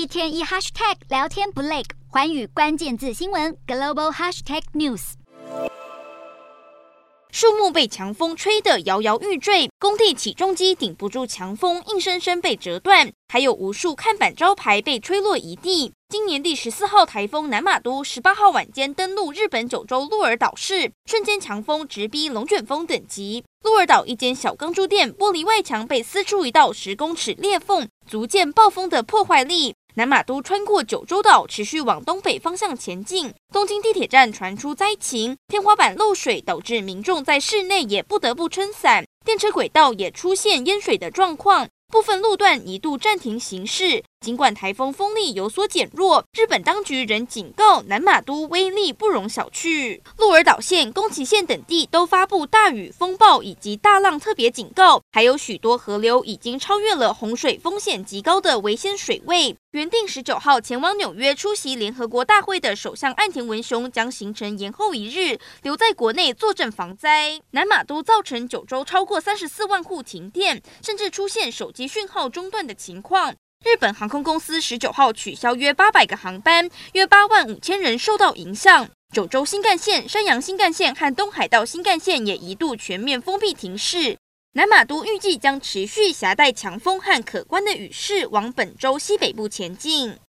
一天一 hashtag 聊天不累，环宇关键字新闻 global hashtag news。树木被强风吹得摇摇欲坠，工地起重机顶不住强风，硬生生被折断，还有无数看板招牌被吹落一地。今年第十四号台风南玛都十八号晚间登陆日本九州鹿儿岛市，瞬间强风直逼龙卷风等级。鹿儿岛一间小钢珠店玻璃外墙被撕出一道十公尺裂缝，足见暴风的破坏力。南马都穿过九州岛，持续往东北方向前进。东京地铁站传出灾情，天花板漏水，导致民众在室内也不得不撑伞。电车轨道也出现淹水的状况，部分路段一度暂停行驶。尽管台风风力有所减弱，日本当局仍警告南马都威力不容小觑。鹿儿岛县、宫崎县等地都发布大雨、风暴以及大浪特别警告，还有许多河流已经超越了洪水风险极高的危险水位。原定十九号前往纽约出席联合国大会的首相岸田文雄将行程延后一日，留在国内坐镇防灾。南马都造成九州超过三十四万户停电，甚至出现手机讯号中断的情况。日本航空公司十九号取消约八百个航班，约八万五千人受到影响。九州新干线、山阳新干线和东海道新干线也一度全面封闭停驶。南马都预计将持续携带强风和可观的雨势往本州西北部前进。